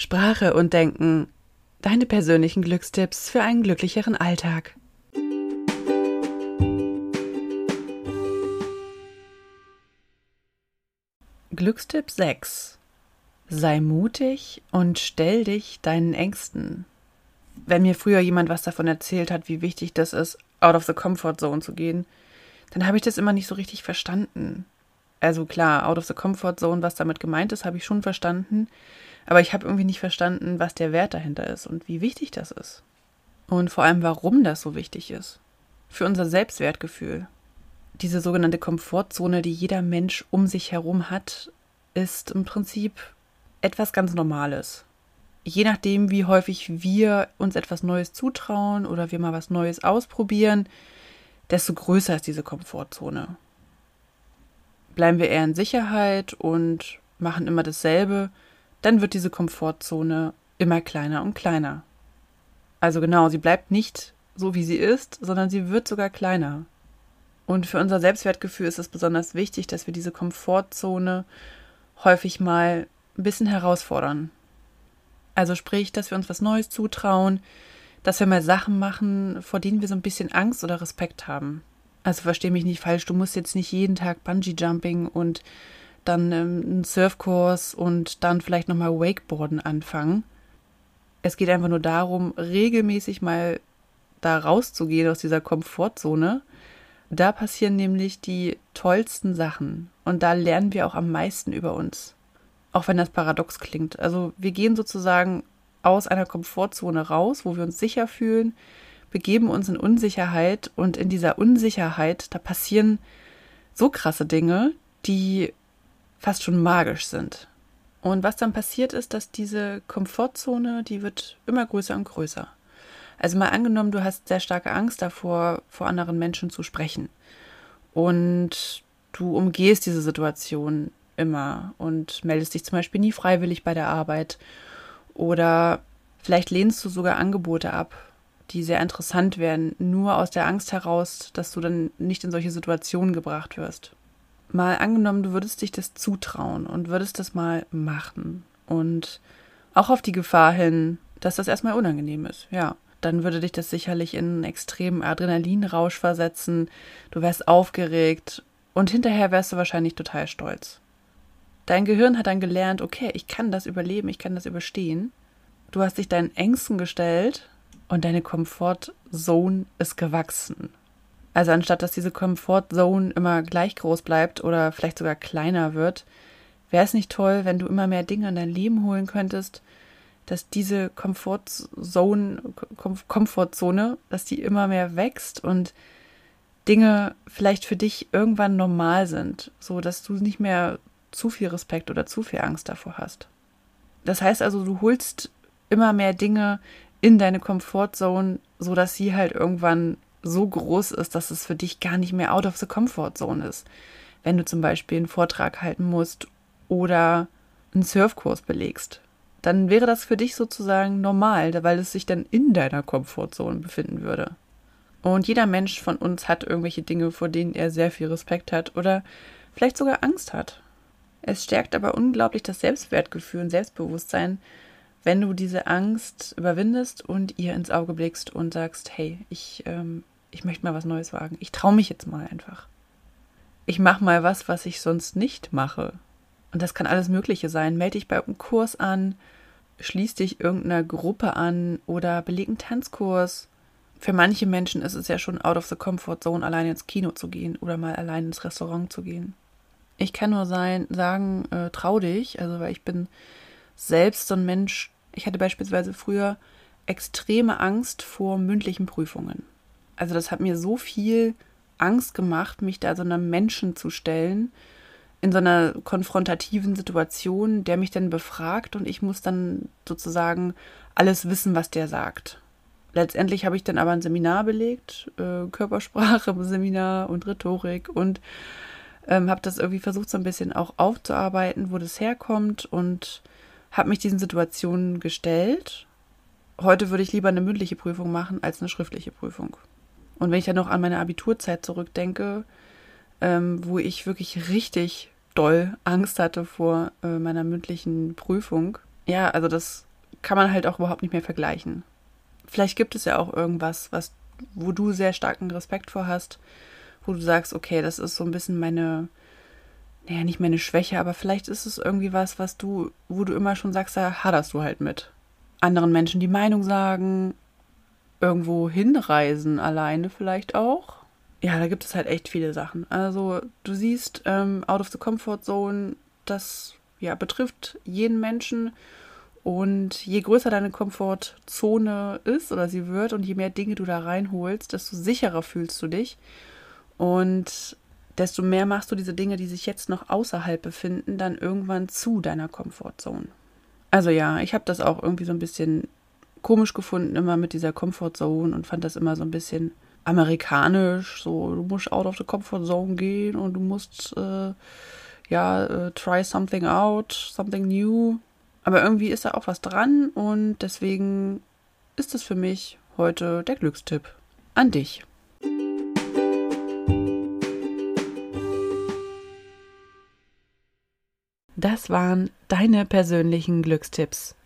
Sprache und Denken. Deine persönlichen Glückstipps für einen glücklicheren Alltag. Glückstipp 6. Sei mutig und stell dich deinen Ängsten. Wenn mir früher jemand was davon erzählt hat, wie wichtig das ist, out of the comfort zone zu gehen, dann habe ich das immer nicht so richtig verstanden. Also klar, out of the comfort zone, was damit gemeint ist, habe ich schon verstanden. Aber ich habe irgendwie nicht verstanden, was der Wert dahinter ist und wie wichtig das ist. Und vor allem, warum das so wichtig ist. Für unser Selbstwertgefühl. Diese sogenannte Komfortzone, die jeder Mensch um sich herum hat, ist im Prinzip etwas ganz Normales. Je nachdem, wie häufig wir uns etwas Neues zutrauen oder wir mal was Neues ausprobieren, desto größer ist diese Komfortzone. Bleiben wir eher in Sicherheit und machen immer dasselbe, dann wird diese Komfortzone immer kleiner und kleiner. Also genau, sie bleibt nicht so, wie sie ist, sondern sie wird sogar kleiner. Und für unser Selbstwertgefühl ist es besonders wichtig, dass wir diese Komfortzone häufig mal ein bisschen herausfordern. Also sprich, dass wir uns was Neues zutrauen, dass wir mal Sachen machen, vor denen wir so ein bisschen Angst oder Respekt haben. Also verstehe mich nicht falsch, du musst jetzt nicht jeden Tag Bungee Jumping und dann ähm, einen Surfkurs und dann vielleicht nochmal Wakeboarden anfangen. Es geht einfach nur darum, regelmäßig mal da rauszugehen aus dieser Komfortzone. Da passieren nämlich die tollsten Sachen und da lernen wir auch am meisten über uns. Auch wenn das paradox klingt. Also wir gehen sozusagen aus einer Komfortzone raus, wo wir uns sicher fühlen, begeben uns in Unsicherheit und in dieser Unsicherheit, da passieren so krasse Dinge, die fast schon magisch sind. Und was dann passiert ist, dass diese Komfortzone, die wird immer größer und größer. Also mal angenommen, du hast sehr starke Angst davor, vor anderen Menschen zu sprechen. Und du umgehst diese Situation immer und meldest dich zum Beispiel nie freiwillig bei der Arbeit. Oder vielleicht lehnst du sogar Angebote ab, die sehr interessant wären, nur aus der Angst heraus, dass du dann nicht in solche Situationen gebracht wirst mal angenommen, du würdest dich das zutrauen und würdest das mal machen und auch auf die Gefahr hin, dass das erstmal unangenehm ist, ja. Dann würde dich das sicherlich in einen extremen Adrenalinrausch versetzen, du wärst aufgeregt und hinterher wärst du wahrscheinlich total stolz. Dein Gehirn hat dann gelernt, okay, ich kann das überleben, ich kann das überstehen. Du hast dich deinen Ängsten gestellt und deine Comfortzone ist gewachsen. Also anstatt dass diese Comfortzone immer gleich groß bleibt oder vielleicht sogar kleiner wird, wäre es nicht toll, wenn du immer mehr Dinge in dein Leben holen könntest, dass diese Comfortzone, Komfortzone, dass die immer mehr wächst und Dinge vielleicht für dich irgendwann normal sind, so dass du nicht mehr zu viel Respekt oder zu viel Angst davor hast. Das heißt also, du holst immer mehr Dinge in deine Comfortzone, so dass sie halt irgendwann so groß ist, dass es für dich gar nicht mehr out of the comfort zone ist. Wenn du zum Beispiel einen Vortrag halten musst oder einen Surfkurs belegst, dann wäre das für dich sozusagen normal, weil es sich dann in deiner Komfortzone befinden würde. Und jeder Mensch von uns hat irgendwelche Dinge, vor denen er sehr viel Respekt hat oder vielleicht sogar Angst hat. Es stärkt aber unglaublich das Selbstwertgefühl und Selbstbewusstsein, wenn du diese Angst überwindest und ihr ins Auge blickst und sagst, hey, ich, ähm, ich möchte mal was Neues wagen. Ich traue mich jetzt mal einfach. Ich mache mal was, was ich sonst nicht mache. Und das kann alles Mögliche sein. Melde dich bei einem Kurs an, schließ dich irgendeiner Gruppe an oder beleg einen Tanzkurs. Für manche Menschen ist es ja schon out of the comfort zone, allein ins Kino zu gehen oder mal allein ins Restaurant zu gehen. Ich kann nur sein, sagen, äh, trau dich, also weil ich bin selbst so ein Mensch, ich hatte beispielsweise früher extreme Angst vor mündlichen Prüfungen. Also das hat mir so viel Angst gemacht, mich da so einem Menschen zu stellen, in so einer konfrontativen Situation, der mich dann befragt und ich muss dann sozusagen alles wissen, was der sagt. Letztendlich habe ich dann aber ein Seminar belegt, äh, Körpersprache, Seminar und Rhetorik und ähm, habe das irgendwie versucht, so ein bisschen auch aufzuarbeiten, wo das herkommt und habe mich diesen Situationen gestellt. Heute würde ich lieber eine mündliche Prüfung machen als eine schriftliche Prüfung. Und wenn ich dann noch an meine Abiturzeit zurückdenke, ähm, wo ich wirklich richtig doll Angst hatte vor äh, meiner mündlichen Prüfung, ja, also das kann man halt auch überhaupt nicht mehr vergleichen. Vielleicht gibt es ja auch irgendwas, was, wo du sehr starken Respekt vor hast, wo du sagst, okay, das ist so ein bisschen meine, naja, nicht meine Schwäche, aber vielleicht ist es irgendwie was, was du, wo du immer schon sagst, da haderst du halt mit. Anderen Menschen die Meinung sagen, irgendwo hinreisen alleine vielleicht auch. Ja, da gibt es halt echt viele Sachen. Also du siehst, ähm, out of the comfort zone, das ja betrifft jeden Menschen. Und je größer deine Komfortzone ist oder sie wird und je mehr Dinge du da reinholst, desto sicherer fühlst du dich. Und desto mehr machst du diese Dinge, die sich jetzt noch außerhalb befinden, dann irgendwann zu deiner Komfortzone. Also ja, ich habe das auch irgendwie so ein bisschen komisch gefunden, immer mit dieser Comfortzone und fand das immer so ein bisschen amerikanisch. So, du musst out of the comfort zone gehen und du musst äh, ja äh, try something out, something new. Aber irgendwie ist da auch was dran und deswegen ist es für mich heute der Glückstipp an dich. Das waren deine persönlichen Glückstipps